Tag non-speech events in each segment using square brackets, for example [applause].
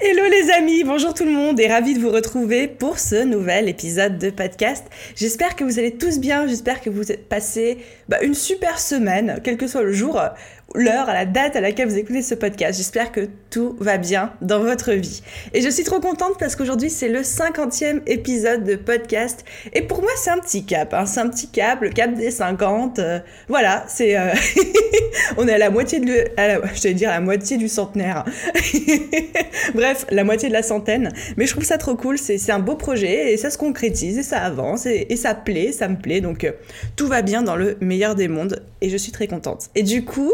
Hello les amis, bonjour tout le monde et ravi de vous retrouver pour ce nouvel épisode de podcast. J'espère que vous allez tous bien, j'espère que vous êtes passé bah, une super semaine, quel que soit le jour l'heure, la date à laquelle vous écoutez ce podcast. J'espère que tout va bien dans votre vie. Et je suis trop contente parce qu'aujourd'hui c'est le 50e épisode de podcast. Et pour moi c'est un petit cap, hein. c'est un petit cap, le cap des 50. Euh, voilà, c'est... Euh, [laughs] on est à la moitié de... je vais dire la moitié du centenaire. [laughs] Bref, la moitié de la centaine. Mais je trouve ça trop cool, c'est un beau projet et ça se concrétise et ça avance et, et ça plaît, ça me plaît. Donc euh, tout va bien dans le meilleur des mondes et je suis très contente. Et du coup,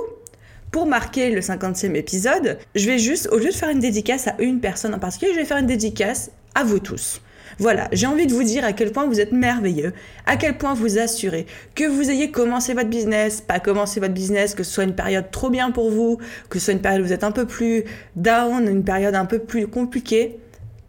pour marquer le 50e épisode, je vais juste, au lieu de faire une dédicace à une personne en particulier, je vais faire une dédicace à vous tous. Voilà, j'ai envie de vous dire à quel point vous êtes merveilleux, à quel point vous assurez que vous ayez commencé votre business, pas commencé votre business, que ce soit une période trop bien pour vous, que ce soit une période où vous êtes un peu plus down, une période un peu plus compliquée.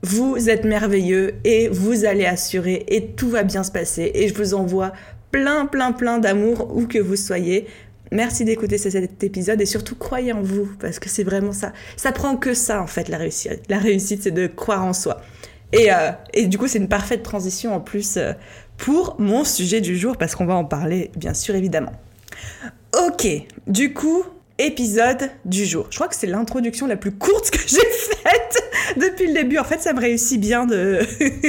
Vous êtes merveilleux et vous allez assurer et tout va bien se passer et je vous envoie plein plein plein d'amour où que vous soyez. Merci d'écouter cet épisode et surtout croyez en vous parce que c'est vraiment ça. Ça prend que ça en fait la réussite. La réussite c'est de croire en soi. Et, euh, et du coup c'est une parfaite transition en plus euh, pour mon sujet du jour parce qu'on va en parler bien sûr évidemment. Ok, du coup épisode du jour. Je crois que c'est l'introduction la plus courte que j'ai [laughs] faite depuis le début. En fait ça me réussit bien de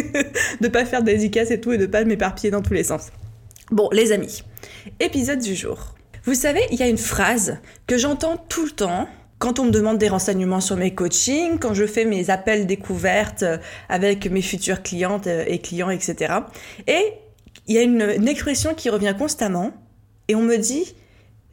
[laughs] de pas faire de dédicace et tout et de pas m'éparpiller dans tous les sens. Bon les amis, épisode du jour. Vous savez, il y a une phrase que j'entends tout le temps quand on me demande des renseignements sur mes coachings, quand je fais mes appels découvertes avec mes futures clientes et clients, etc. Et il y a une, une expression qui revient constamment et on me dit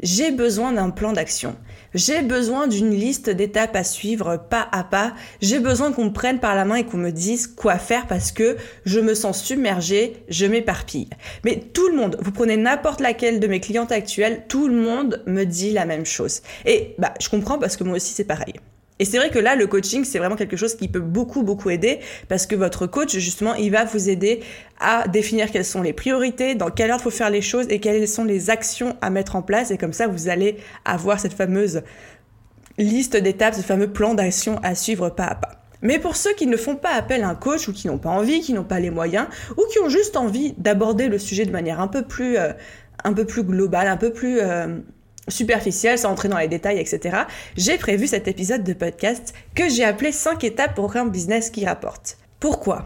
j'ai besoin d'un plan d'action. J'ai besoin d'une liste d'étapes à suivre pas à pas. J'ai besoin qu'on me prenne par la main et qu'on me dise quoi faire parce que je me sens submergée, je m'éparpille. Mais tout le monde, vous prenez n'importe laquelle de mes clientes actuelles, tout le monde me dit la même chose. Et bah, je comprends parce que moi aussi c'est pareil. Et c'est vrai que là, le coaching, c'est vraiment quelque chose qui peut beaucoup, beaucoup aider parce que votre coach, justement, il va vous aider à définir quelles sont les priorités, dans quelle heure il faut faire les choses et quelles sont les actions à mettre en place. Et comme ça, vous allez avoir cette fameuse liste d'étapes, ce fameux plan d'action à suivre pas à pas. Mais pour ceux qui ne font pas appel à un coach ou qui n'ont pas envie, qui n'ont pas les moyens ou qui ont juste envie d'aborder le sujet de manière un peu plus, euh, un peu plus globale, un peu plus euh, superficielle, sans entrer dans les détails, etc., j'ai prévu cet épisode de podcast que j'ai appelé 5 étapes pour un business qui rapporte. Pourquoi?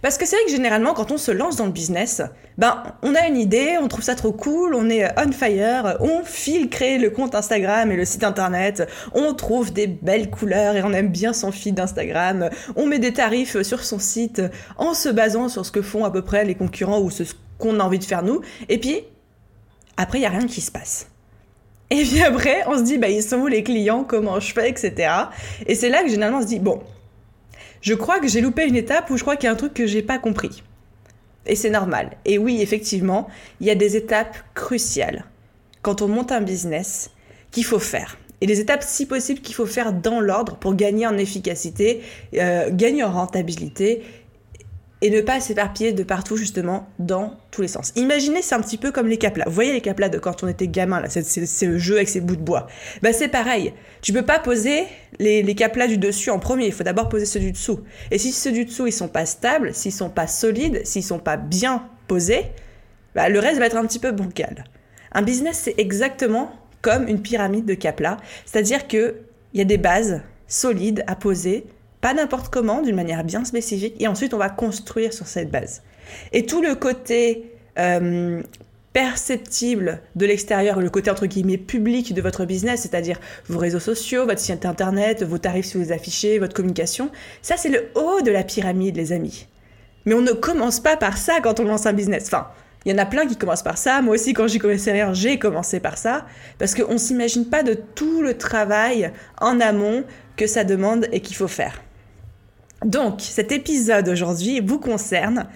Parce que c'est vrai que généralement, quand on se lance dans le business, ben, on a une idée, on trouve ça trop cool, on est on fire, on file créer le compte Instagram et le site internet, on trouve des belles couleurs et on aime bien son feed d'Instagram, on met des tarifs sur son site en se basant sur ce que font à peu près les concurrents ou ce qu'on a envie de faire nous, et puis après, il n'y a rien qui se passe. Et puis après, on se dit, bah, ils sont où les clients, comment je fais, etc. Et c'est là que généralement on se dit, bon, je crois que j'ai loupé une étape ou je crois qu'il y a un truc que j'ai pas compris. Et c'est normal. Et oui, effectivement, il y a des étapes cruciales quand on monte un business qu'il faut faire. Et les étapes, si possible, qu'il faut faire dans l'ordre pour gagner en efficacité, euh, gagner en rentabilité et ne pas s'éparpiller de partout justement dans tous les sens. Imaginez, c'est un petit peu comme les caplas. Vous voyez les caplas de quand on était gamin, là, c'est le jeu avec ces bouts de bois. Bah c'est pareil. Tu peux pas poser les, les caplas du dessus en premier. Il faut d'abord poser ceux du dessous. Et si ceux du dessous ils sont pas stables, s'ils sont pas solides, s'ils sont pas bien posés, bah, le reste va être un petit peu bancal. Un business c'est exactement comme une pyramide de caplas, c'est-à-dire que il y a des bases solides à poser pas n'importe comment, d'une manière bien spécifique, et ensuite on va construire sur cette base. Et tout le côté euh, perceptible de l'extérieur, le côté entre guillemets public de votre business, c'est-à-dire vos réseaux sociaux, votre site internet, vos tarifs si vous affichez, votre communication, ça c'est le haut de la pyramide, les amis. Mais on ne commence pas par ça quand on lance un business. Enfin, il y en a plein qui commencent par ça. Moi aussi, quand j'y rien, j'ai commencé par ça. Parce qu'on ne s'imagine pas de tout le travail en amont que ça demande et qu'il faut faire. Donc, cet épisode aujourd'hui vous concerne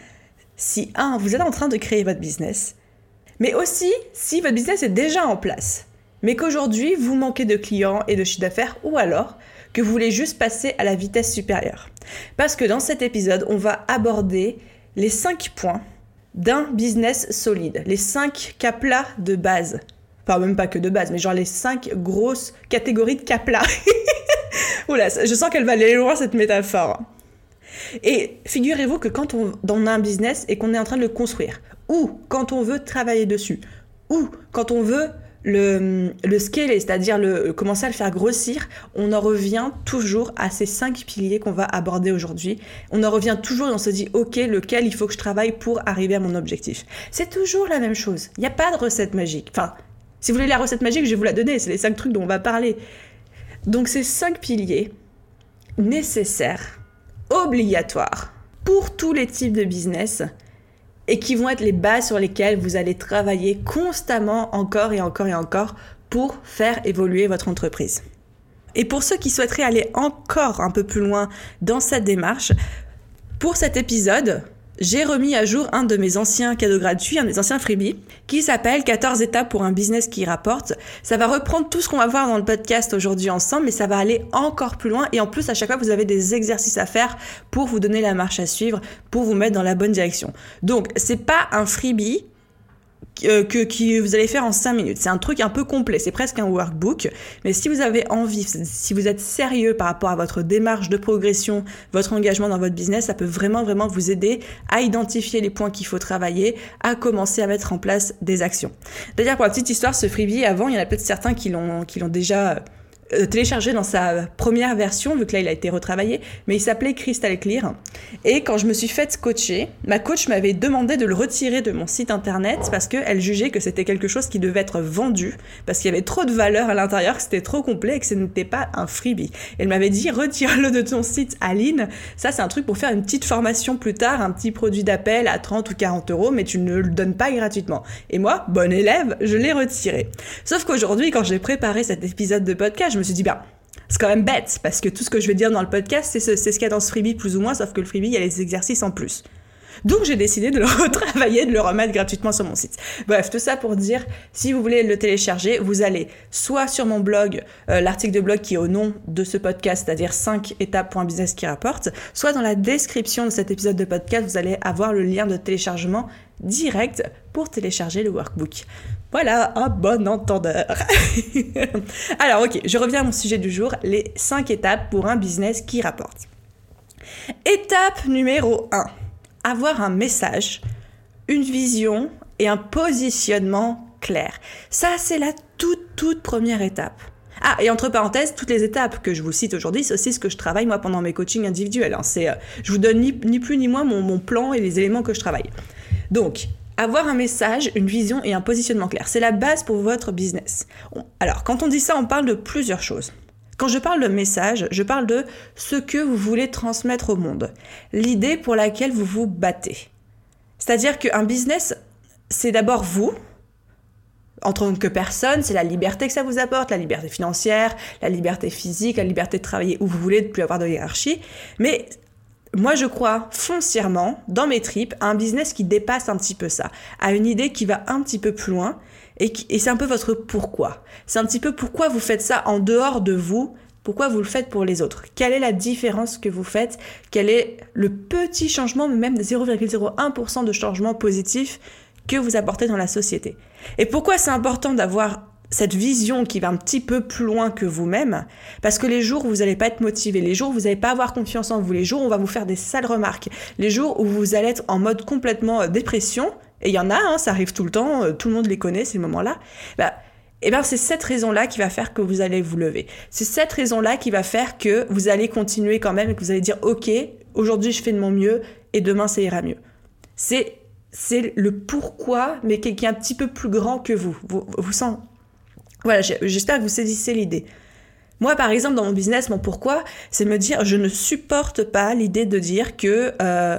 si, un, vous êtes en train de créer votre business, mais aussi si votre business est déjà en place, mais qu'aujourd'hui vous manquez de clients et de chiffre d'affaires, ou alors que vous voulez juste passer à la vitesse supérieure. Parce que dans cet épisode, on va aborder les 5 points d'un business solide, les 5 caplas de base. Enfin, même pas que de base, mais genre les 5 grosses catégories de caplas. [laughs] Oula, je sens qu'elle va aller loin cette métaphore. Et figurez-vous que quand on, a un business et qu'on est en train de le construire, ou quand on veut travailler dessus, ou quand on veut le, le scaler, c'est-à-dire le, commencer à le faire grossir, on en revient toujours à ces cinq piliers qu'on va aborder aujourd'hui. On en revient toujours et on se dit, ok, lequel il faut que je travaille pour arriver à mon objectif. C'est toujours la même chose. Il n'y a pas de recette magique. Enfin, si vous voulez la recette magique, je vais vous la donner. C'est les cinq trucs dont on va parler. Donc ces cinq piliers nécessaires, obligatoires pour tous les types de business et qui vont être les bases sur lesquelles vous allez travailler constamment encore et encore et encore pour faire évoluer votre entreprise. Et pour ceux qui souhaiteraient aller encore un peu plus loin dans cette démarche, pour cet épisode, j'ai remis à jour un de mes anciens cadeaux gratuits, un des anciens freebies, qui s'appelle 14 étapes pour un business qui rapporte. Ça va reprendre tout ce qu'on va voir dans le podcast aujourd'hui ensemble, mais ça va aller encore plus loin. Et en plus, à chaque fois, vous avez des exercices à faire pour vous donner la marche à suivre, pour vous mettre dans la bonne direction. Donc, c'est pas un freebie que, que, vous allez faire en 5 minutes. C'est un truc un peu complet, c'est presque un workbook. Mais si vous avez envie, si vous êtes sérieux par rapport à votre démarche de progression, votre engagement dans votre business, ça peut vraiment, vraiment vous aider à identifier les points qu'il faut travailler, à commencer à mettre en place des actions. D'ailleurs, pour la petite histoire, ce freebie, avant, il y en a peut-être certains qui l'ont déjà euh, téléchargé dans sa première version, vu que là il a été retravaillé, mais il s'appelait Crystal Clear. Et quand je me suis faite coacher, ma coach m'avait demandé de le retirer de mon site internet parce qu'elle jugeait que c'était quelque chose qui devait être vendu, parce qu'il y avait trop de valeur à l'intérieur, que c'était trop complet et que ce n'était pas un freebie. Elle m'avait dit retire-le de ton site, Aline. Ça, c'est un truc pour faire une petite formation plus tard, un petit produit d'appel à 30 ou 40 euros, mais tu ne le donnes pas gratuitement. Et moi, bonne élève, je l'ai retiré. Sauf qu'aujourd'hui, quand j'ai préparé cet épisode de podcast, je me suis dit, bah, c'est quand même bête, parce que tout ce que je vais dire dans le podcast, c'est ce, ce qu'il y a dans ce freebie plus ou moins, sauf que le freebie, il y a les exercices en plus. Donc j'ai décidé de le [laughs] retravailler, de le remettre gratuitement sur mon site. Bref, tout ça pour dire, si vous voulez le télécharger, vous allez soit sur mon blog, euh, l'article de blog qui est au nom de ce podcast, c'est-à-dire 5 étapes.business qui rapporte, soit dans la description de cet épisode de podcast, vous allez avoir le lien de téléchargement direct pour télécharger le workbook. Voilà, un bon entendeur. [laughs] Alors ok, je reviens à mon sujet du jour, les 5 étapes pour un business qui rapporte. Étape numéro 1. Avoir un message, une vision et un positionnement clair. Ça, c'est la toute, toute première étape. Ah, et entre parenthèses, toutes les étapes que je vous cite aujourd'hui, c'est aussi ce que je travaille moi pendant mes coachings individuels. Hein. C'est, euh, je vous donne ni, plus ni moins mon, mon plan et les éléments que je travaille. Donc, avoir un message, une vision et un positionnement clair. C'est la base pour votre business. Alors, quand on dit ça, on parle de plusieurs choses. Quand je parle de message, je parle de ce que vous voulez transmettre au monde, l'idée pour laquelle vous vous battez. C'est-à-dire qu'un business, c'est d'abord vous, en tant que personne, c'est la liberté que ça vous apporte, la liberté financière, la liberté physique, la liberté de travailler où vous voulez, de plus avoir de hiérarchie. Mais moi, je crois foncièrement, dans mes tripes, à un business qui dépasse un petit peu ça, à une idée qui va un petit peu plus loin, et, c'est un peu votre pourquoi. C'est un petit peu pourquoi vous faites ça en dehors de vous, pourquoi vous le faites pour les autres. Quelle est la différence que vous faites? Quel est le petit changement, même 0,01% de changement positif que vous apportez dans la société? Et pourquoi c'est important d'avoir cette vision qui va un petit peu plus loin que vous-même, parce que les jours où vous n'allez pas être motivé, les jours où vous n'allez pas avoir confiance en vous, les jours où on va vous faire des sales remarques, les jours où vous allez être en mode complètement euh, dépression, et il y en a, hein, ça arrive tout le temps, euh, tout le monde les connaît ces moments-là, bah, eh bien c'est cette raison-là qui va faire que vous allez vous lever. C'est cette raison-là qui va faire que vous allez continuer quand même et que vous allez dire ok, aujourd'hui je fais de mon mieux et demain ça ira mieux. C'est c'est le pourquoi, mais qui est un petit peu plus grand que vous. Vous, vous, sent, voilà, j'espère que vous saisissez l'idée. Moi, par exemple, dans mon business, mon pourquoi, c'est me dire, je ne supporte pas l'idée de dire que euh,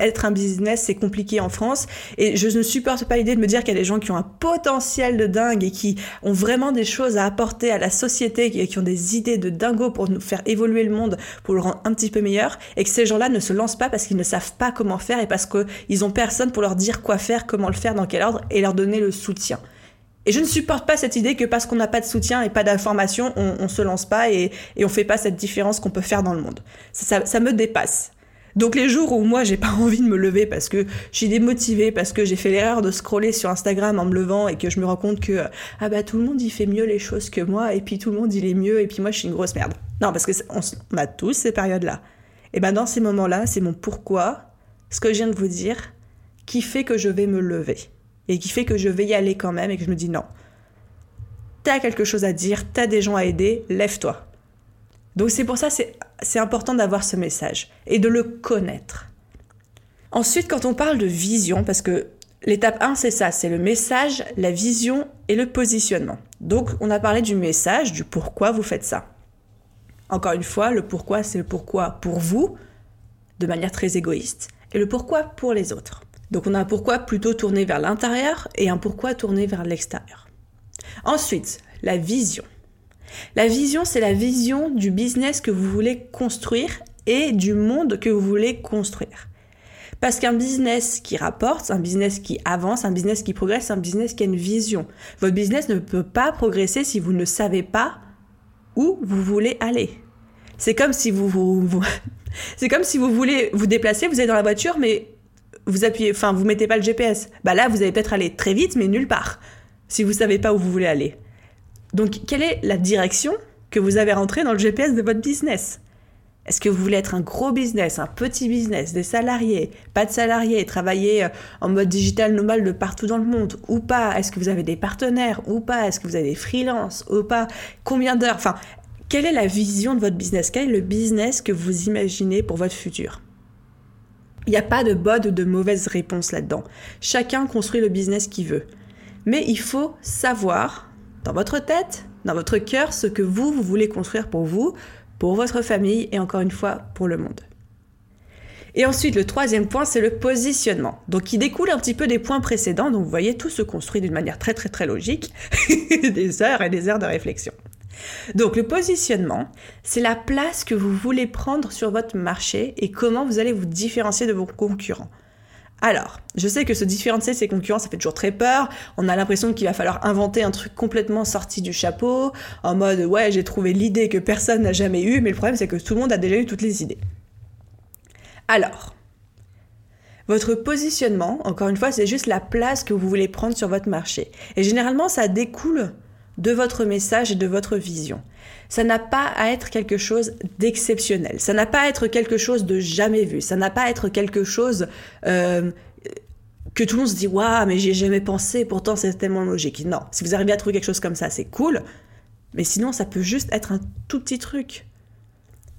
être un business, c'est compliqué en France. Et je ne supporte pas l'idée de me dire qu'il y a des gens qui ont un potentiel de dingue et qui ont vraiment des choses à apporter à la société, qui, qui ont des idées de dingo pour nous faire évoluer le monde, pour le rendre un petit peu meilleur, et que ces gens-là ne se lancent pas parce qu'ils ne savent pas comment faire et parce qu'ils ont personne pour leur dire quoi faire, comment le faire, dans quel ordre, et leur donner le soutien. Et je ne supporte pas cette idée que parce qu'on n'a pas de soutien et pas d'information, on, on se lance pas et, et on fait pas cette différence qu'on peut faire dans le monde. Ça, me dépasse. Donc les jours où moi j'ai pas [laughs] envie de me lever parce que je suis démotivée, parce que j'ai fait l'erreur de scroller sur Instagram en me levant et que je me rends compte que ah bah tout le monde il fait mieux les choses que moi et puis tout le monde il est mieux et puis moi je suis une grosse merde. Non parce que on, on a tous ces périodes là. Et ben dans ces moments là c'est mon pourquoi, ce que je viens de vous dire, qui fait que je vais me lever et qui fait que je vais y aller quand même et que je me dis non. T'as quelque chose à dire, t'as des gens à aider, lève-toi. Donc c'est pour ça c'est important d'avoir ce message et de le connaître. Ensuite, quand on parle de vision, parce que l'étape 1, c'est ça, c'est le message, la vision et le positionnement. Donc, on a parlé du message, du pourquoi vous faites ça. Encore une fois, le pourquoi, c'est le pourquoi pour vous, de manière très égoïste, et le pourquoi pour les autres. Donc on a un pourquoi plutôt tourné vers l'intérieur et un pourquoi tourné vers l'extérieur. Ensuite, la vision. La vision, c'est la vision du business que vous voulez construire et du monde que vous voulez construire. Parce qu'un business qui rapporte, un business qui avance, un business qui progresse, un business qui a une vision. Votre business ne peut pas progresser si vous ne savez pas où vous voulez aller. C'est comme si vous, [laughs] c'est comme si vous voulez vous déplacer, vous êtes dans la voiture, mais vous appuyez, enfin, vous mettez pas le GPS. Bah là, vous allez peut-être aller très vite, mais nulle part, si vous savez pas où vous voulez aller. Donc, quelle est la direction que vous avez rentrée dans le GPS de votre business? Est-ce que vous voulez être un gros business, un petit business, des salariés, pas de salariés, travailler euh, en mode digital normal de partout dans le monde ou pas? Est-ce que vous avez des partenaires ou pas? Est-ce que vous avez des freelances ou pas? Combien d'heures? Enfin, quelle est la vision de votre business? Quel est le business que vous imaginez pour votre futur? Il n'y a pas de bonne ou de mauvaise réponse là-dedans. Chacun construit le business qu'il veut. Mais il faut savoir, dans votre tête, dans votre cœur, ce que vous, vous voulez construire pour vous, pour votre famille et encore une fois pour le monde. Et ensuite, le troisième point, c'est le positionnement. Donc, il découle un petit peu des points précédents. Donc, vous voyez, tout se construit d'une manière très, très, très logique. [laughs] des heures et des heures de réflexion. Donc le positionnement, c'est la place que vous voulez prendre sur votre marché et comment vous allez vous différencier de vos concurrents. Alors, je sais que se différencier de ses concurrents, ça fait toujours très peur. On a l'impression qu'il va falloir inventer un truc complètement sorti du chapeau, en mode ouais, j'ai trouvé l'idée que personne n'a jamais eue, mais le problème c'est que tout le monde a déjà eu toutes les idées. Alors, votre positionnement, encore une fois, c'est juste la place que vous voulez prendre sur votre marché. Et généralement, ça découle de votre message et de votre vision. Ça n'a pas à être quelque chose d'exceptionnel. Ça n'a pas à être quelque chose de jamais vu. Ça n'a pas à être quelque chose euh, que tout le monde se dit waouh, mais j'y ai jamais pensé. Pourtant, c'est tellement logique. Non, si vous arrivez à trouver quelque chose comme ça, c'est cool. Mais sinon, ça peut juste être un tout petit truc.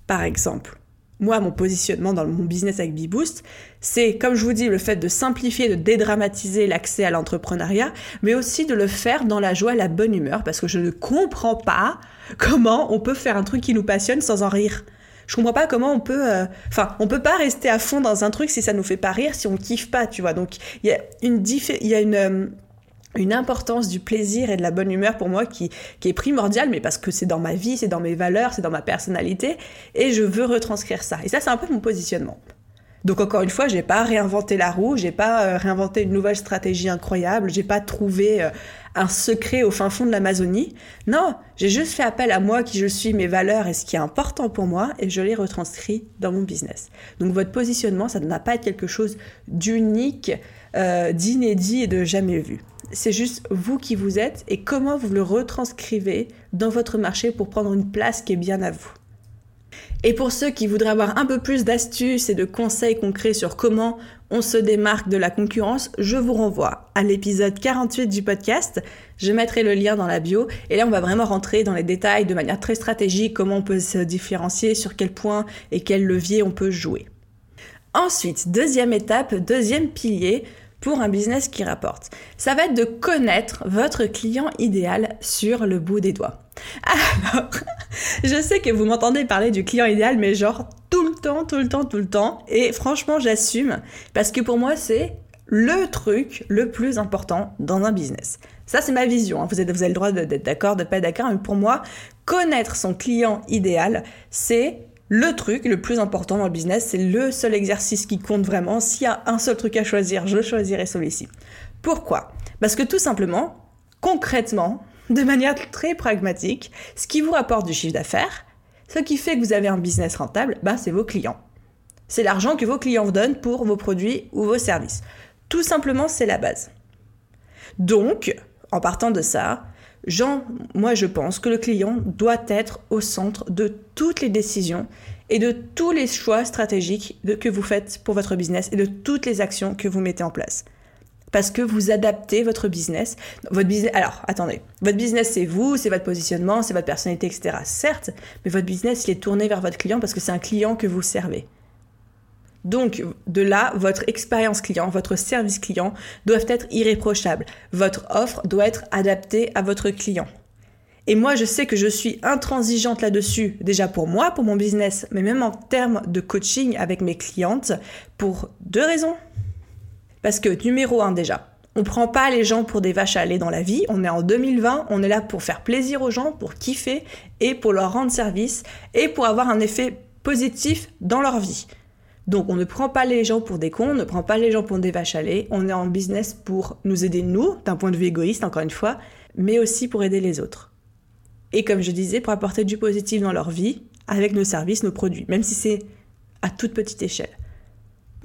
Par exemple, moi, mon positionnement dans mon business avec BeBoost, c'est, comme je vous dis, le fait de simplifier, de dédramatiser l'accès à l'entrepreneuriat, mais aussi de le faire dans la joie et la bonne humeur, parce que je ne comprends pas comment on peut faire un truc qui nous passionne sans en rire. Je comprends pas comment on peut, euh, enfin, on peut pas rester à fond dans un truc si ça nous fait pas rire, si on kiffe pas, tu vois. Donc, il y a une, euh, une importance du plaisir et de la bonne humeur pour moi qui, est primordiale, mais parce que c'est dans ma vie, c'est dans mes valeurs, c'est dans ma personnalité, et je veux retranscrire ça. Et ça, c'est un peu mon positionnement. Donc encore une fois, j'ai pas réinventé la roue, j'ai pas euh, réinventé une nouvelle stratégie incroyable, j'ai pas trouvé euh, un secret au fin fond de l'Amazonie. Non, j'ai juste fait appel à moi qui je suis, mes valeurs et ce qui est important pour moi, et je l'ai retranscrit dans mon business. Donc votre positionnement, ça ne doit pas être quelque chose d'unique, euh, d'inédit et de jamais vu c'est juste vous qui vous êtes et comment vous le retranscrivez dans votre marché pour prendre une place qui est bien à vous. Et pour ceux qui voudraient avoir un peu plus d'astuces et de conseils concrets sur comment on se démarque de la concurrence, je vous renvoie à l'épisode 48 du podcast. Je mettrai le lien dans la bio. Et là, on va vraiment rentrer dans les détails de manière très stratégique, comment on peut se différencier, sur quel point et quel levier on peut jouer. Ensuite, deuxième étape, deuxième pilier, pour un business qui rapporte Ça va être de connaître votre client idéal sur le bout des doigts. [laughs] Alors, je sais que vous m'entendez parler du client idéal, mais genre tout le temps, tout le temps, tout le temps. Et franchement, j'assume, parce que pour moi, c'est le truc le plus important dans un business. Ça, c'est ma vision. Hein. Vous, avez le droit d'être d'accord, de pas d'accord, mais pour moi, connaître son client idéal, c'est le truc le plus important dans le business, c'est le seul exercice qui compte vraiment. S'il y a un seul truc à choisir, je choisirai celui-ci. Pourquoi? Parce que tout simplement, concrètement, de manière très pragmatique, ce qui vous rapporte du chiffre d'affaires, ce qui fait que vous avez un business rentable, bah, c'est vos clients. C'est l'argent que vos clients vous donnent pour vos produits ou vos services. Tout simplement, c'est la base. Donc, en partant de ça, Jean, moi je pense que le client doit être au centre de toutes les décisions et de tous les choix stratégiques que vous faites pour votre business et de toutes les actions que vous mettez en place. Parce que vous adaptez votre business. Votre business alors, attendez. Votre business, c'est vous, c'est votre positionnement, c'est votre personnalité, etc. Certes, mais votre business, il est tourné vers votre client parce que c'est un client que vous servez. Donc, de là, votre expérience client, votre service client doivent être irréprochables. Votre offre doit être adaptée à votre client. Et moi, je sais que je suis intransigeante là-dessus, déjà pour moi, pour mon business, mais même en termes de coaching avec mes clientes, pour deux raisons. Parce que, numéro un déjà, on prend pas les gens pour des vaches à lait dans la vie. On est en 2020, on est là pour faire plaisir aux gens, pour kiffer et pour leur rendre service et pour avoir un effet positif dans leur vie. Donc on ne prend pas les gens pour des cons, on ne prend pas les gens pour des vaches à lait, on est en business pour nous aider nous, d'un point de vue égoïste encore une fois, mais aussi pour aider les autres. Et comme je disais, pour apporter du positif dans leur vie, avec nos services, nos produits, même si c'est à toute petite échelle.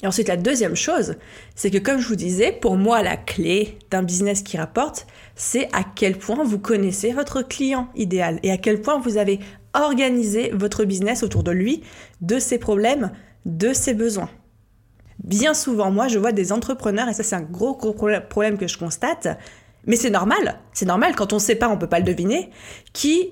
Et ensuite, la deuxième chose, c'est que comme je vous disais, pour moi, la clé d'un business qui rapporte, c'est à quel point vous connaissez votre client idéal et à quel point vous avez organisé votre business autour de lui, de ses problèmes, de ses besoins. Bien souvent, moi, je vois des entrepreneurs, et ça c'est un gros, problème que je constate, mais c'est normal, c'est normal, quand on ne sait pas, on ne peut pas le deviner, qui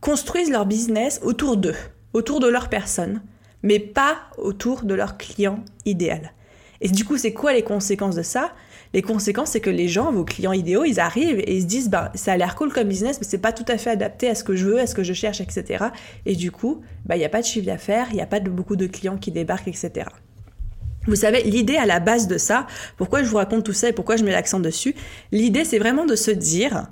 construisent leur business autour d'eux, autour de leur personne, mais pas autour de leur client idéal. Et du coup, c'est quoi les conséquences de ça? Les conséquences, c'est que les gens, vos clients idéaux, ils arrivent et ils se disent, bah, ça a l'air cool comme business, mais c'est pas tout à fait adapté à ce que je veux, à ce que je cherche, etc. Et du coup, bah, il n'y a pas de chiffre d'affaires, il n'y a pas beaucoup de clients qui débarquent, etc. Vous savez, l'idée à la base de ça, pourquoi je vous raconte tout ça et pourquoi je mets l'accent dessus, l'idée c'est vraiment de se dire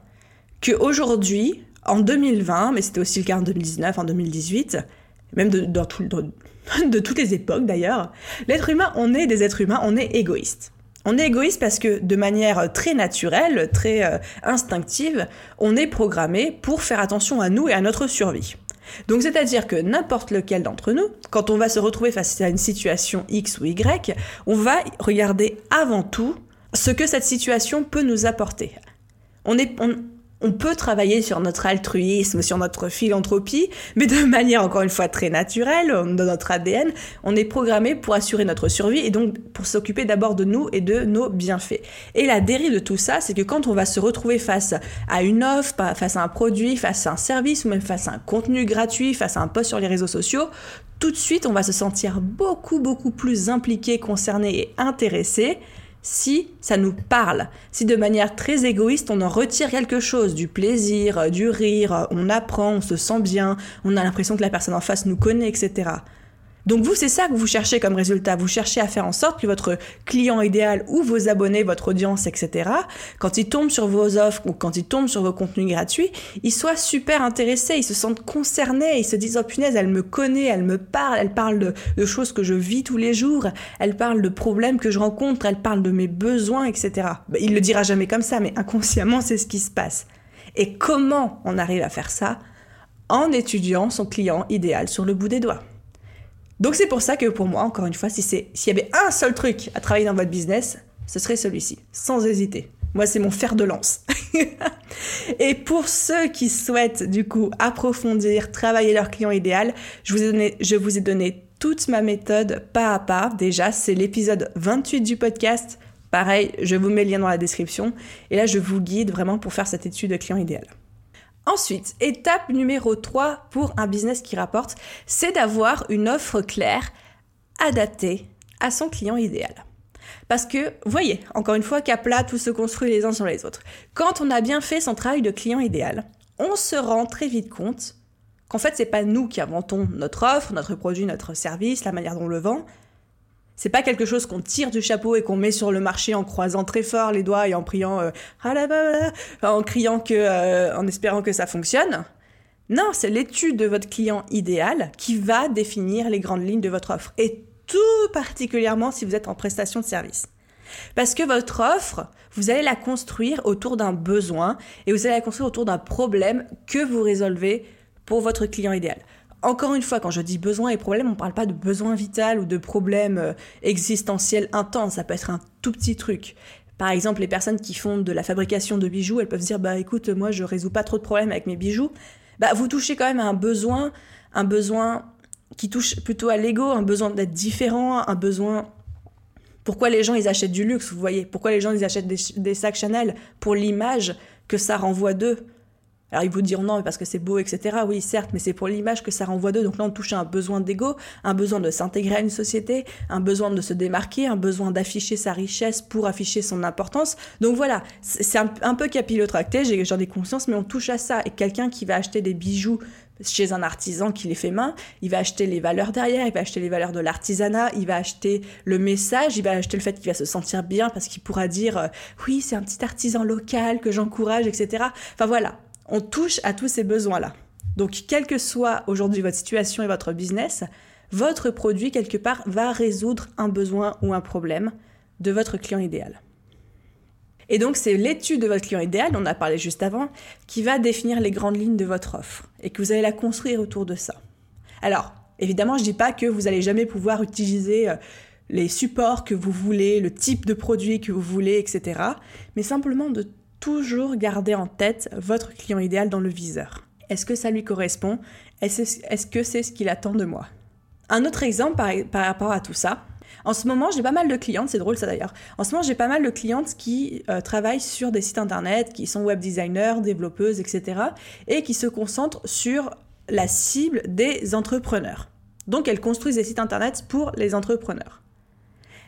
qu'aujourd'hui, en 2020, mais c'était aussi le cas en 2019, en 2018, même de, [laughs] de toutes les époques d'ailleurs, l'être humain, on est des êtres humains, on est égoïste. On est égoïste parce que de manière très naturelle, très euh, instinctive, on est programmé pour faire attention à nous et à notre survie. Donc c'est-à-dire que n'importe lequel d'entre nous, quand on va se retrouver face à une situation X ou Y, on va regarder avant tout ce que cette situation peut nous apporter. On est, peut travailler sur notre altruisme, sur notre philanthropie, mais de manière encore une fois très naturelle, dans notre ADN, on est programmé pour assurer notre survie et donc pour s'occuper d'abord de nous et de nos bienfaits. Et la dérive de tout ça, c'est que quand on va se retrouver face à une offre, face à un produit, face à un service ou même face à un contenu gratuit, face à un post sur les réseaux sociaux, tout de suite on va se sentir beaucoup beaucoup plus impliqué, concerné et intéressé si ça nous parle, si de manière très égoïste on en retire quelque chose, du plaisir, du rire, on apprend, on se sent bien, on a l'impression que la personne en face nous connaît, etc. Donc vous, c'est ça que vous cherchez comme résultat. Vous cherchez à faire en sorte que votre client idéal ou vos abonnés, votre audience, etc., quand ils tombent sur vos offres ou quand ils tombent sur vos contenus gratuits, ils soient super intéressés, ils se sentent concernés, ils se disent oh punaise, elle me connaît, elle me parle, elle parle de, choses que je vis tous les jours, elle parle de problèmes que je rencontre, elle parle de mes besoins, etc. Ben, il le dira jamais comme ça, mais inconsciemment, c'est ce qui se passe. Et comment on arrive à faire ça? En étudiant son client idéal sur le bout des doigts. Donc c'est pour ça que pour moi, encore une fois, si s'il y avait un seul truc à travailler dans votre business, ce serait celui-ci, sans hésiter. Moi, c'est mon fer de lance. [laughs] et pour ceux qui souhaitent, du coup, approfondir, travailler leur client idéal, je vous ai donné, je vous ai donné toute ma méthode pas à pas. Déjà, c'est l'épisode 28 du podcast. Pareil, je vous mets le lien dans la description. Et là, je vous guide vraiment pour faire cette étude de client idéal. Ensuite, étape numéro 3 pour un business qui rapporte, c'est d'avoir une offre claire, adaptée à son client idéal. Parce que, voyez, encore une fois, qu'à plat, tout se construit les uns sur les autres. Quand on a bien fait son travail de client idéal, on se rend très vite compte qu'en fait, c'est pas nous qui inventons notre offre, notre produit, notre service, la manière dont on le vend. C'est pas quelque chose qu'on tire du chapeau et qu'on met sur le marché en croisant très fort les doigts et en priant, euh, ah en criant que, euh, en espérant que ça fonctionne. Non, c'est l'étude de votre client idéal qui va définir les grandes lignes de votre offre. Et tout particulièrement si vous êtes en prestation de service. Parce que votre offre, vous allez la construire autour d'un besoin et vous allez la construire autour d'un problème que vous résolvez pour votre client idéal. Encore une fois, quand je dis besoin et problème, on ne parle pas de besoin vital ou de problème euh, existentiel intense. Ça peut être un tout petit truc. Par exemple, les personnes qui font de la fabrication de bijoux, elles peuvent dire bah écoute, moi je résous pas trop de problèmes avec mes bijoux. Bah vous touchez quand même à un besoin, un besoin qui touche plutôt à l'ego, un besoin d'être différent, un besoin pourquoi les gens ils achètent du luxe, vous voyez? Pourquoi les gens ils achètent des, sacs Chanel? Pour l'image que ça renvoie d'eux. Alors ils vous diront non, parce que c'est beau, etc. Oui, certes, mais c'est pour l'image que ça renvoie d'eux. Donc là, on touche à un besoin d'ego, un besoin de s'intégrer à une société, un besoin de se démarquer, un besoin d'afficher sa richesse pour afficher son importance. Donc voilà, c'est un, un, peu capillotracté, j'en ai conscience, mais on touche à ça. Et quelqu'un qui va acheter des bijoux chez un artisan qui les fait main, il va acheter les valeurs derrière, il va acheter les valeurs de l'artisanat, il va acheter le message, il va acheter le fait qu'il va se sentir bien parce qu'il pourra dire euh, oui, c'est un petit artisan local que j'encourage, etc. Enfin voilà, on touche à tous ces besoins-là. Donc, quelle que soit aujourd'hui votre situation et votre business, votre produit, quelque part, va résoudre un besoin ou un problème de votre client idéal. Et donc, c'est l'étude de votre client idéal, on a parlé juste avant, qui va définir les grandes lignes de votre offre et que vous allez la construire autour de ça. Alors, évidemment, je ne dis pas que vous n'allez jamais pouvoir utiliser euh, les supports que vous voulez, le type de produit que vous voulez, etc. Mais simplement de toujours garder en tête votre client idéal dans le viseur. Est-ce que ça lui correspond? Est-ce que c'est ce qu'il attend de moi? Un autre exemple par rapport à tout ça, en ce moment, j'ai pas mal de clientes, c'est drôle ça d'ailleurs. En ce moment, j'ai pas mal de clientes qui euh, travaillent sur des sites internet, qui sont web designers, développeuses, etc. et qui se concentrent sur la cible des entrepreneurs. Donc, elles construisent des sites internet pour les entrepreneurs.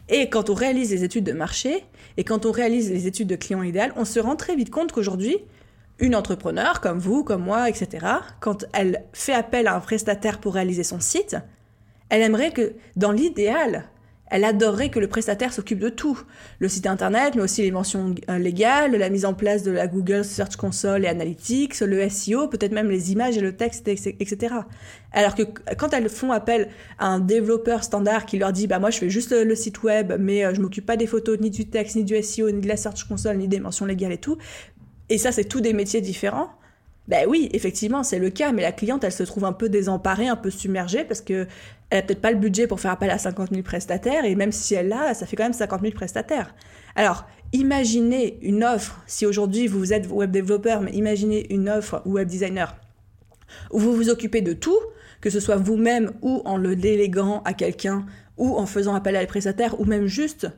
Et quand on réalise les études de marché et quand on réalise les études de client idéal, on se rend très vite compte qu'aujourd'hui, une entrepreneur comme vous, comme moi, etc., quand elle fait appel à un prestataire pour réaliser son site, elle aimerait que, dans l'idéal, elle adorerait que le prestataire s'occupe de tout. Le site internet, mais aussi les mentions euh, légales, la mise en place de la Google Search Console et Analytics, le SEO, peut-être même les images et le texte, etc. Alors que quand elles font appel à un développeur standard qui leur dit, bah moi je fais juste le, site web, mais euh, je m'occupe pas des photos, ni du texte, ni du SEO, ni de la Search Console, ni des mentions légales et tout, et ça c'est tous des métiers différents, ben oui, effectivement, c'est le cas, mais la cliente, elle se trouve un peu désemparée, un peu submergée, parce que elle a peut-être pas le budget pour faire appel à 50 000 prestataires, et même si elle l'a, ça fait quand même 50 000 prestataires. Alors, imaginez une offre, si aujourd'hui vous êtes web développeur, mais imaginez une offre ou web designer, où vous vous occupez de tout, que ce soit vous-même ou en le déléguant à quelqu'un, ou en faisant appel à les prestataires, ou même juste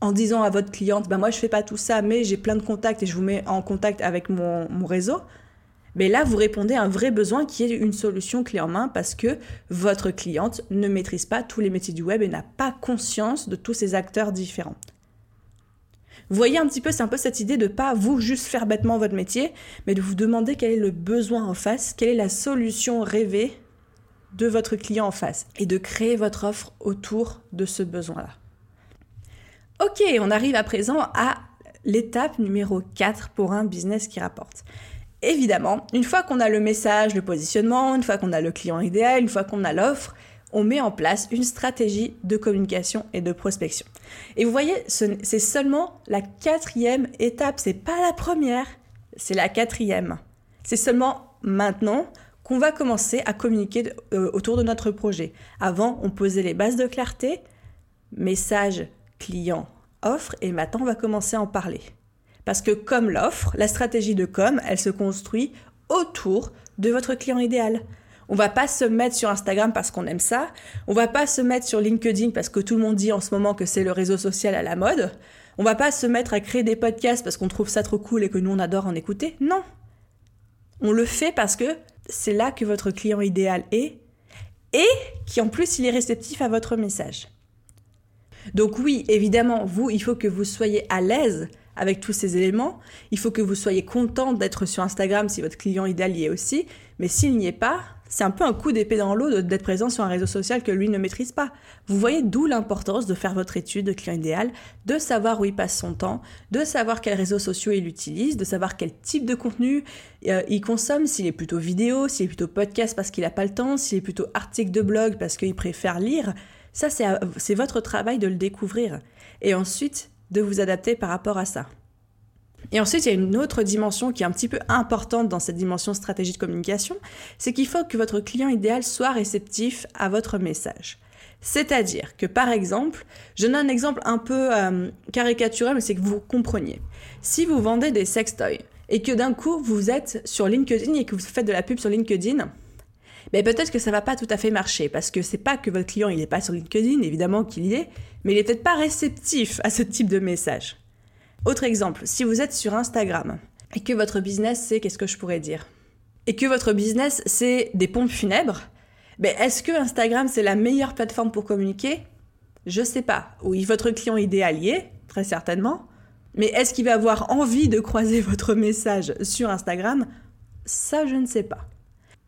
en disant à votre cliente, ben moi je fais pas tout ça, mais j'ai plein de contacts et je vous mets en contact avec mon, mon réseau, mais là, vous répondez à un vrai besoin qui est une solution clé en main parce que votre cliente ne maîtrise pas tous les métiers du web et n'a pas conscience de tous ces acteurs différents. Vous voyez un petit peu, c'est un peu cette idée de pas vous juste faire bêtement votre métier, mais de vous demander quel est le besoin en face, quelle est la solution rêvée de votre client en face et de créer votre offre autour de ce besoin-là. Ok, on arrive à présent à l'étape numéro 4 pour un business qui rapporte. Évidemment, une fois qu'on a le message, le positionnement, une fois qu'on a le client idéal, une fois qu'on a l'offre, on met en place une stratégie de communication et de prospection. Et vous voyez, c'est seulement la quatrième étape, c'est pas la première, c'est la quatrième. C'est seulement maintenant qu'on va commencer à communiquer euh, autour de notre projet. Avant, on posait les bases de clarté, message, client, offre, et maintenant on va commencer à en parler. Parce que comme l'offre, la stratégie de com, elle se construit autour de votre client idéal. On va pas se mettre sur Instagram parce qu'on aime ça. On va pas se mettre sur LinkedIn parce que tout le monde dit en ce moment que c'est le réseau social à la mode. On va pas se mettre à créer des podcasts parce qu'on trouve ça trop cool et que nous on adore en écouter. Non. On le fait parce que c'est là que votre client idéal est et qui en plus il est réceptif à votre message. Donc oui, évidemment, vous, il faut que vous soyez à l'aise avec tous ces éléments. Il faut que vous soyez content d'être sur Instagram si votre client idéal y est aussi. Mais s'il n'y est pas, c'est un peu un coup d'épée dans l'eau d'être présent sur un réseau social que lui ne maîtrise pas. Vous voyez d'où l'importance de faire votre étude de client idéal, de savoir où il passe son temps, de savoir quels réseaux sociaux il utilise, de savoir quel type de contenu euh, il consomme, s'il est plutôt vidéo, s'il est plutôt podcast parce qu'il n'a pas le temps, s'il est plutôt article de blog parce qu'il préfère lire. Ça, c'est votre travail de le découvrir. Et ensuite, de vous adapter par rapport à ça. Et ensuite, il y a une autre dimension qui est un petit peu importante dans cette dimension stratégie de communication, c'est qu'il faut que votre client idéal soit réceptif à votre message. C'est-à-dire que par exemple, je donne un exemple un peu euh, caricatural, mais c'est que vous compreniez. Si vous vendez des sextoys et que d'un coup vous êtes sur LinkedIn et que vous faites de la pub sur LinkedIn, ben peut-être que ça va pas tout à fait marcher parce que c'est pas que votre client il est pas sur LinkedIn, évidemment qu'il y est, mais il est peut-être pas réceptif à ce type de message. Autre exemple, si vous êtes sur Instagram et que votre business c'est qu'est-ce que je pourrais dire? Et que votre business c'est des pompes funèbres, ben est-ce que Instagram c'est la meilleure plateforme pour communiquer? Je sais pas. Oui, votre client idéal y est, très certainement. Mais est-ce qu'il va avoir envie de croiser [laughs] votre message sur Instagram? Ça, je ne sais pas.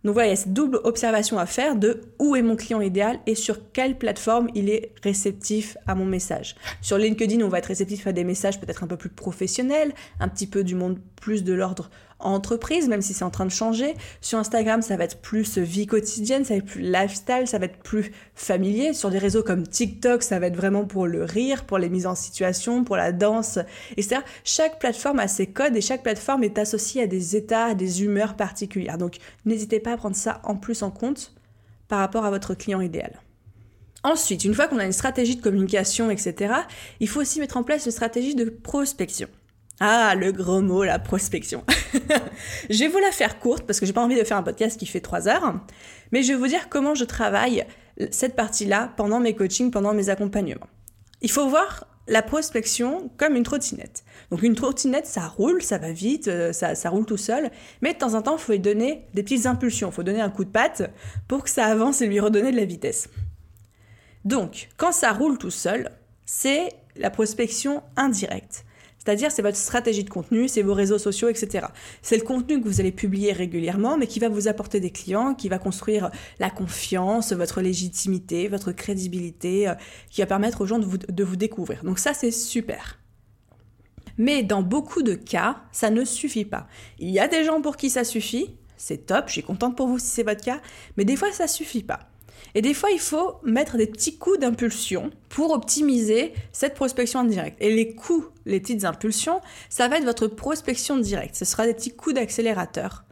Donc voilà, il y a cette double observation à faire de où est mon client idéal et sur quelle plateforme il est réceptif à mon message. Sur LinkedIn, on va être réceptif à des messages peut-être un peu plus professionnels, un petit peu du monde plus de l'ordre entreprise, même si c'est en train de changer. Sur Instagram, ça va être plus vie quotidienne, ça va être plus lifestyle, ça va être plus familier. Sur des réseaux comme TikTok, ça va être vraiment pour le rire, pour les mises en situation, pour la danse, etc. Chaque plateforme a ses codes et chaque plateforme est associée à des états, à des humeurs particulières. Donc n'hésitez pas à prendre ça en plus en compte par rapport à votre client idéal. Ensuite, une fois qu'on a une stratégie de communication, etc., il faut aussi mettre en place une stratégie de prospection. Ah, le gros mot, la prospection. [laughs] je vais vous la faire courte parce que j'ai pas envie de faire un podcast qui fait trois heures, mais je vais vous dire comment je travaille cette partie-là pendant mes coachings, pendant mes accompagnements. Il faut voir la prospection comme une trottinette. Donc une trottinette, ça roule, ça va vite, euh, ça, ça roule tout seul, mais de temps en temps, il faut lui donner des petites impulsions, il faut donner un coup de patte pour que ça avance et lui redonner de la vitesse. Donc, quand ça roule tout seul, c'est la prospection indirecte. C'est-à-dire, c'est votre stratégie de contenu, c'est vos réseaux sociaux, etc. C'est le contenu que vous allez publier régulièrement, mais qui va vous apporter des clients, qui va construire la confiance, votre légitimité, votre crédibilité, euh, qui va permettre aux gens de vous, découvrir. Donc ça, c'est super. Mais dans beaucoup de cas, ça ne suffit pas. Il y a des gens pour qui ça suffit, c'est top, je suis contente pour vous si c'est votre cas, mais des fois, ça suffit pas. Et des fois, il faut mettre des petits coups d'impulsion pour optimiser cette prospection indirecte. Et les coups, les petites impulsions, ça va être votre prospection directe. Ce sera des petits coups d'accélérateur.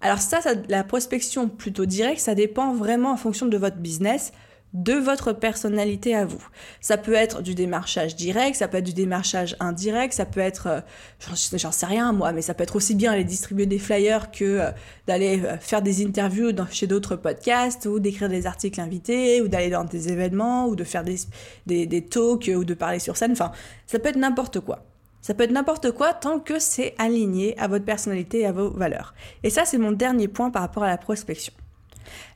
Alors ça, ça, la prospection plutôt directe, ça dépend vraiment en fonction de votre business de votre personnalité à vous. Ça peut être du démarchage direct, ça peut être du démarchage indirect, ça peut être, euh, j'en sais rien moi, mais ça peut être aussi bien aller distribuer des flyers que euh, d'aller euh, faire des interviews chez d'autres podcasts ou d'écrire des articles invités ou d'aller dans des événements ou de faire des, des, des talks ou de parler sur scène. Enfin, ça peut être n'importe quoi. Ça peut être n'importe quoi tant que c'est aligné à votre personnalité et à vos valeurs. Et ça, c'est mon dernier point par rapport à la prospection.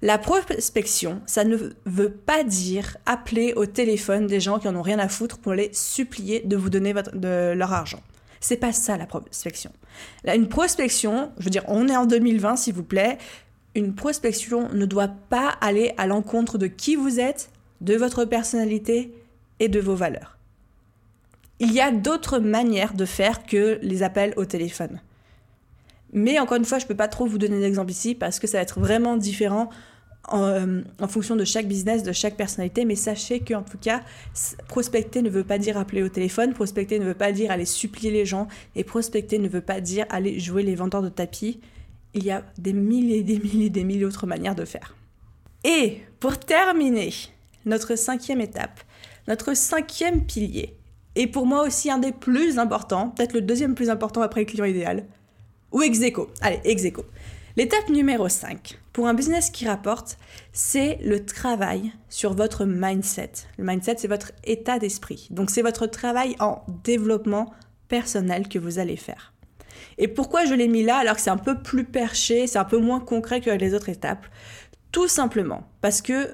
La prospection, ça ne veut pas dire appeler au téléphone des gens qui en ont rien à foutre pour les supplier de vous donner de leur argent. C'est pas ça la prospection. une prospection, je veux dire, on est en 2020 s'il vous plaît, une prospection ne doit pas aller à l'encontre de qui vous êtes, de votre personnalité et de vos valeurs. Il y a d'autres manières de faire que les appels au téléphone. Mais encore une fois, je ne peux pas trop vous donner d'exemple ici parce que ça va être vraiment différent euh, en, fonction de chaque business, de chaque personnalité. Mais sachez qu'en tout cas, prospecter ne veut pas dire appeler au téléphone, prospecter ne veut pas dire aller supplier les gens, et prospecter ne veut pas dire aller jouer les vendeurs de tapis. Il y a des milliers, des milliers, des milliers d'autres manières de faire. Et pour terminer, notre cinquième étape, notre cinquième pilier, et pour moi aussi un des plus importants, peut-être le deuxième plus important après le client idéal, ou ex Allez, ex L'étape numéro 5 pour un business qui rapporte, c'est le travail sur votre mindset. Le mindset, c'est votre état d'esprit. Donc, c'est votre travail en développement personnel que vous allez faire. Et pourquoi je l'ai mis là alors que c'est un peu plus perché, c'est un peu moins concret que les autres étapes? Tout simplement parce que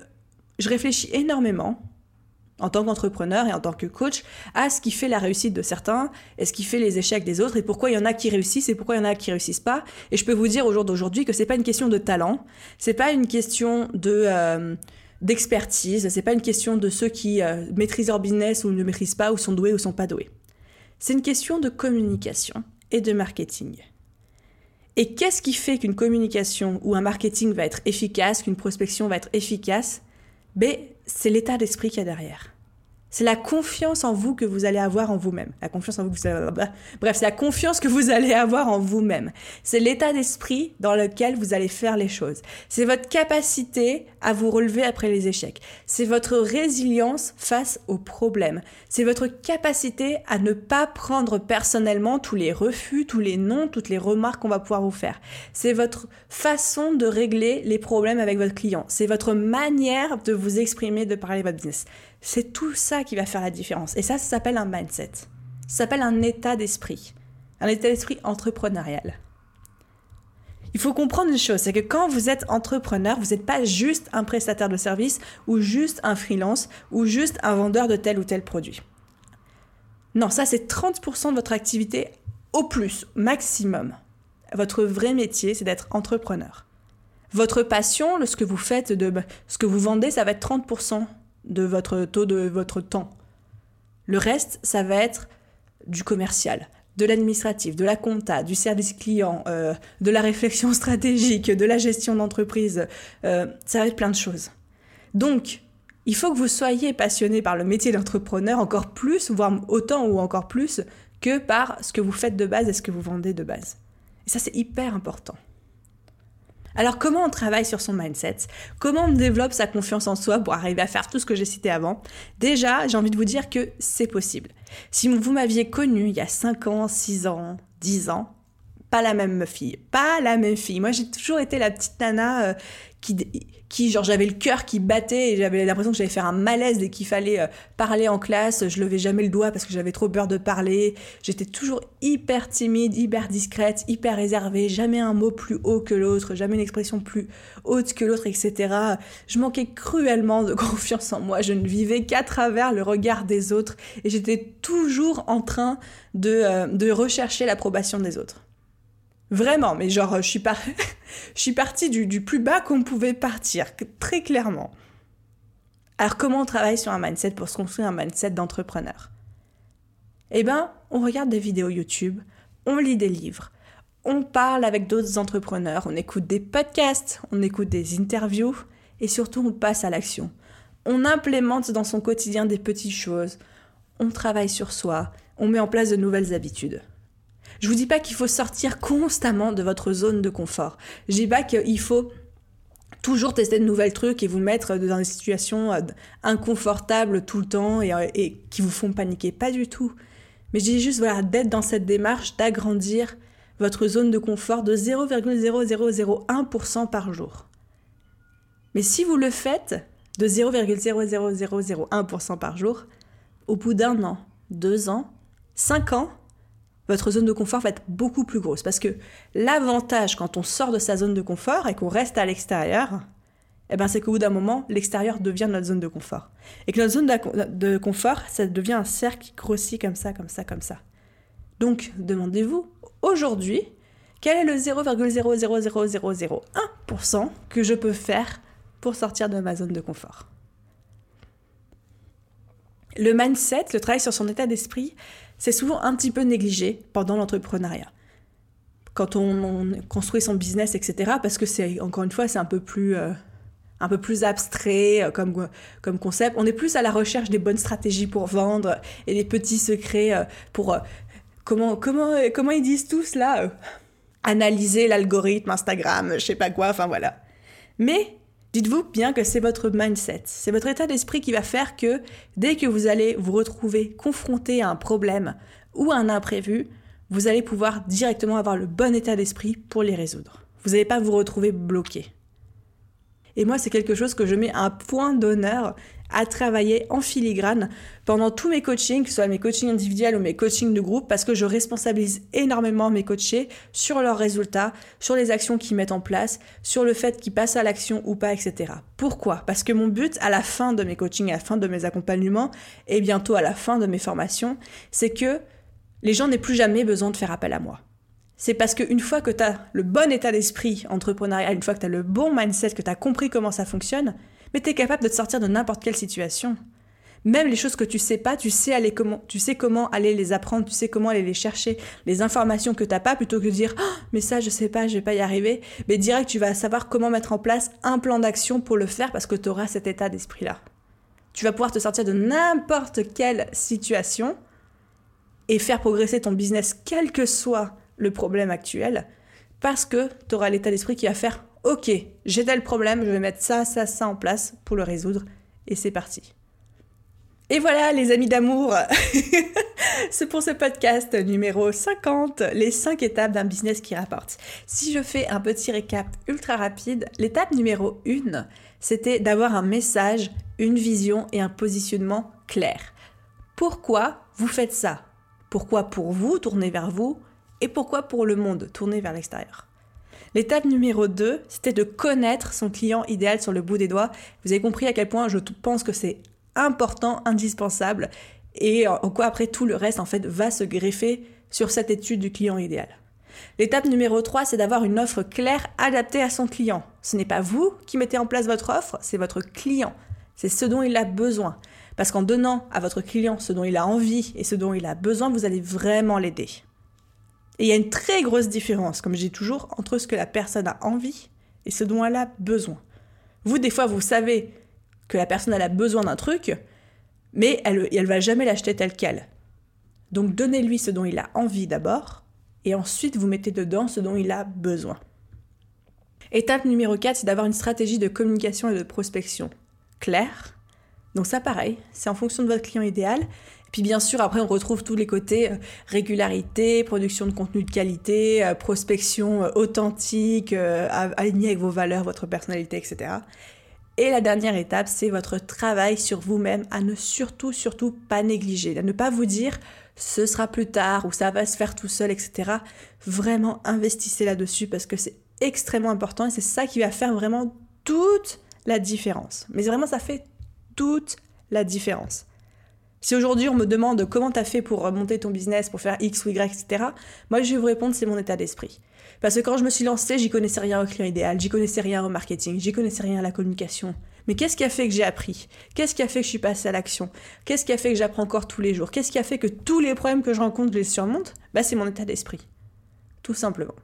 je réfléchis énormément en tant qu'entrepreneur et en tant que coach, à ce qui fait la réussite de certains et ce qui fait les échecs des autres et pourquoi il y en a qui réussissent et pourquoi il y en a qui réussissent pas. Et je peux vous dire au jour d'aujourd'hui que c'est pas une question de talent, c'est pas une question de euh, d'expertise, c'est pas une question de ceux qui euh, maîtrisent leur business ou ne maîtrisent pas ou sont doués ou sont pas doués. C'est une question de communication et de marketing. Et qu'est-ce qui fait qu'une communication ou un marketing va être efficace, qu'une prospection va être efficace? Ben, C'est l'état d'esprit qu'il y a derrière. C'est la confiance en vous que vous allez avoir en vous-même. La confiance en vous que vous allez... Bref, c'est la confiance que vous allez avoir en vous-même. C'est l'état d'esprit dans lequel vous allez faire les choses. C'est votre capacité à vous relever après les échecs. C'est votre résilience face aux problèmes. C'est votre capacité à ne pas prendre personnellement tous les refus, tous les noms, toutes les remarques qu'on va pouvoir vous faire. C'est votre façon de régler les problèmes avec votre client. C'est votre manière de vous exprimer, de parler votre business. C'est tout ça qui va faire la différence. Et ça, ça s'appelle un mindset. Ça s'appelle un état d'esprit. Un état d'esprit entrepreneurial. Il faut comprendre une chose, c'est que quand vous êtes entrepreneur, vous n'êtes pas juste un prestataire de service ou juste un freelance ou juste un vendeur de tel ou tel produit. Non, ça c'est 30% de votre activité au plus, maximum. Votre vrai métier, c'est d'être entrepreneur. Votre passion, ce que vous faites, de, ce que vous vendez, ça va être 30% de votre taux de votre temps. Le reste, ça va être du commercial, de l'administratif, de la compta, du service client, euh, de la réflexion [laughs] stratégique, de la gestion d'entreprise. Euh, ça va être plein de choses. Donc, il faut que vous soyez passionné par le métier d'entrepreneur encore plus, voire autant ou encore plus, que par ce que vous faites de base et ce que vous vendez de base. Et ça, c'est hyper important. Alors comment on travaille sur son mindset? Comment on développe sa confiance en soi pour arriver à faire tout ce que j'ai cité avant? Déjà, j'ai envie de vous dire que c'est possible. Si vous m'aviez connu il y a 5 ans, 6 ans, 10 ans, pas la même fille, pas la même fille. Moi, j'ai toujours été la petite nana euh, qui, qui, genre, j'avais le cœur qui battait et j'avais l'impression que j'allais faire un malaise dès qu'il fallait euh, parler en classe. Je levais jamais le doigt parce que j'avais trop peur de parler. J'étais toujours hyper timide, hyper discrète, hyper réservée. Jamais un mot plus haut que l'autre, jamais une expression plus haute que l'autre, etc. Je manquais cruellement de [laughs] confiance en moi. Je ne vivais qu'à travers le regard des autres et j'étais toujours en train de, euh, de rechercher l'approbation des autres. Vraiment, mais genre, je suis, [laughs] suis partie du, plus bas qu'on pouvait partir, très clairement. Alors, comment on travaille sur un mindset pour se construire un mindset d'entrepreneur? Eh bien, on regarde des vidéos YouTube, on lit des livres, on parle avec d'autres entrepreneurs, on écoute des podcasts, on écoute des interviews et surtout on passe à l'action. On implémente dans son quotidien des petites choses, on travaille sur soi, on met en place de nouvelles habitudes. Je vous dis pas qu'il faut sortir constamment de votre zone de confort. Je dis pas qu'il faut toujours tester de nouvelles trucs et vous mettre dans des situations euh, inconfortables tout le temps et, euh, et qui vous font paniquer. Pas du tout. Mais je dis juste voilà, d'être dans cette démarche d'agrandir votre zone de confort de 0,0001% par jour. Mais si vous le faites de 0,00001% par jour, au bout d'un an, deux ans, cinq ans, votre zone de confort va être beaucoup plus grosse. Parce que l'avantage quand on sort de sa zone de confort et qu'on reste à l'extérieur, eh ben c'est qu'au bout d'un moment, l'extérieur devient notre zone de confort. Et que notre zone de confort, ça devient un cercle qui grossit comme ça, comme ça, comme ça. Donc, demandez-vous, aujourd'hui, quel est le 0,00001% que je peux faire pour sortir de ma zone de confort? Le mindset, le travail sur son état d'esprit, c'est souvent un petit peu négligé pendant l'entrepreneuriat. Quand on, construit son business, etc., parce que c'est, encore une fois, c'est un peu plus, euh, un peu plus abstrait euh, comme, comme concept. On est plus à la recherche des bonnes stratégies pour vendre et des petits secrets euh, pour... comment, comment, comment ils disent tous là Analyser l'algorithme Instagram, je sais pas quoi, enfin voilà. Mais Dites-vous bien que c'est votre mindset, c'est votre état d'esprit qui va faire que dès que vous allez vous retrouver confronté à un problème ou à un imprévu, vous allez pouvoir directement avoir le bon état d'esprit pour les résoudre. Vous n'allez pas vous retrouver bloqué. Et moi, c'est quelque chose que je mets un point d'honneur à travailler en filigrane pendant tous mes coachings, que ce soit mes coachings individuels ou mes coachings de groupe, parce que je responsabilise énormément mes coachés sur leurs résultats, sur les actions qu'ils mettent en place, sur le fait qu'ils passent à l'action ou pas, etc. Pourquoi? Parce que mon but à la fin de mes coachings, à la fin de mes accompagnements, et bientôt à la fin de mes formations, c'est que les gens n'aient plus jamais besoin de faire appel à moi c'est parce qu'une fois que tu as le bon état d'esprit entrepreneurial, une fois que tu as le bon mindset, que tu as compris comment ça fonctionne, mais tu es capable de te sortir de n'importe quelle situation. Même les choses que tu sais pas, tu sais, aller comment, tu sais comment aller les apprendre, tu sais comment aller les chercher, les informations que tu n'as pas, plutôt que de dire oh, mais ça je sais pas, je vais pas y arriver. Mais direct, tu vas savoir comment mettre en place un plan d'action pour le faire parce que tu auras cet état d'esprit-là. Tu vas pouvoir te sortir de n'importe quelle situation et faire progresser ton business, quel que soit le problème actuel, parce que tu auras l'état d'esprit qui va faire Ok, j'ai tel problème, je vais mettre ça, ça, ça en place pour le résoudre, et c'est parti. Et voilà les amis d'amour, [laughs] c'est pour ce podcast numéro 50, les 5 étapes d'un business qui rapporte. Si je fais un petit récap ultra rapide, l'étape numéro 1, c'était d'avoir un message, une vision et un positionnement clair. Pourquoi vous faites ça? Pourquoi pour vous, tourner vers vous et pourquoi pour le monde, tourner vers l'extérieur? L'étape numéro 2, c'était de connaître son client idéal sur le bout des doigts. Vous avez compris à quel point je pense que c'est important, indispensable, et en quoi après tout le reste en fait va se greffer sur cette étude du client idéal. L'étape numéro 3, c'est d'avoir une offre claire adaptée à son client. Ce n'est pas vous qui mettez en place votre offre, c'est votre client. C'est ce dont il a besoin. Parce qu'en donnant à votre client ce dont il a envie et ce dont il a besoin, vous allez vraiment l'aider. Et il y a une très grosse différence, comme je dis toujours, entre ce que la personne a envie et ce dont elle a besoin. Vous, des fois, vous savez que la personne a besoin d'un truc, mais elle ne va jamais l'acheter tel quel. Donc donnez-lui ce dont il a envie d'abord, et ensuite vous mettez dedans ce dont il a besoin. Étape numéro 4, c'est d'avoir une stratégie de communication et de prospection claire. Donc ça pareil, c'est en fonction de votre client idéal, puis bien sûr, après, on retrouve tous les côtés euh, régularité, production de contenu de qualité, euh, prospection euh, authentique, alignée avec vos valeurs, votre personnalité, etc. Et la dernière étape, c'est votre travail sur vous-même à ne surtout, surtout pas négliger, à ne pas vous dire ce sera plus tard ou ça va se faire tout seul, etc. Vraiment investissez là-dessus parce que c'est extrêmement important et c'est ça qui va faire vraiment toute la différence. Mais vraiment, ça fait toute la différence. Si aujourd'hui on me demande comment t'as fait pour monter ton business, pour faire X ou Y, etc., moi je vais vous répondre c'est mon état d'esprit. Parce que quand je me suis lancée, j'y connaissais rien au client idéal, j'y connaissais rien au marketing, j'y connaissais rien à la communication. Mais qu'est-ce qui a fait que j'ai appris? Qu'est-ce qui a fait que je suis passée à l'action? Qu'est-ce qui a fait que j'apprends encore tous les jours? Qu'est-ce qui a fait que tous les problèmes que je rencontre, je les surmonte? Bah c'est mon état d'esprit. Tout simplement.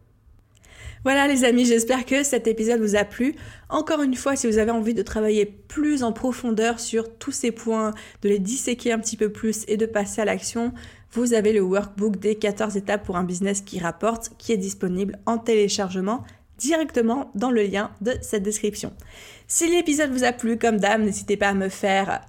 Voilà les amis, j'espère que cet épisode vous a plu. Encore une fois, si vous avez envie de travailler plus en profondeur sur tous ces points, de les disséquer un petit peu plus et de passer à l'action, vous avez le workbook des 14 étapes pour un business qui rapporte qui est disponible en téléchargement directement dans le lien de cette description. Si l'épisode vous a plu, comme d'hab, n'hésitez pas à me faire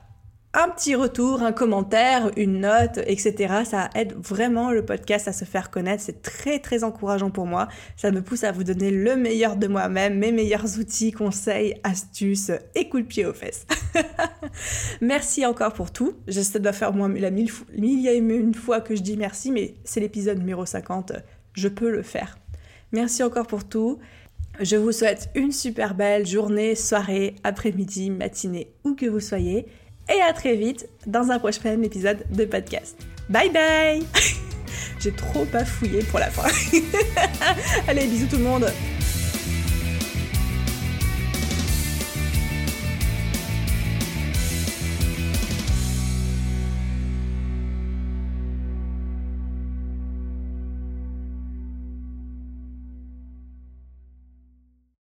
un petit retour, un commentaire, une note, etc. Ça aide vraiment le podcast à se faire connaître. C'est très très encourageant pour moi. Ça me pousse à vous donner le meilleur de moi-même, mes meilleurs outils, conseils, astuces et coups de pied aux fesses. [laughs] merci encore pour tout. Je doit faire moins la mille, millième une fois que je dis merci, mais c'est l'épisode numéro 50. Je peux le faire. Merci encore pour tout. Je vous souhaite une super belle journée, soirée, après-midi, matinée, où que vous soyez et à très vite dans un prochain épisode de podcast. Bye bye [laughs] J'ai trop bafouillé pour la fin. [laughs] Allez, bisous tout le monde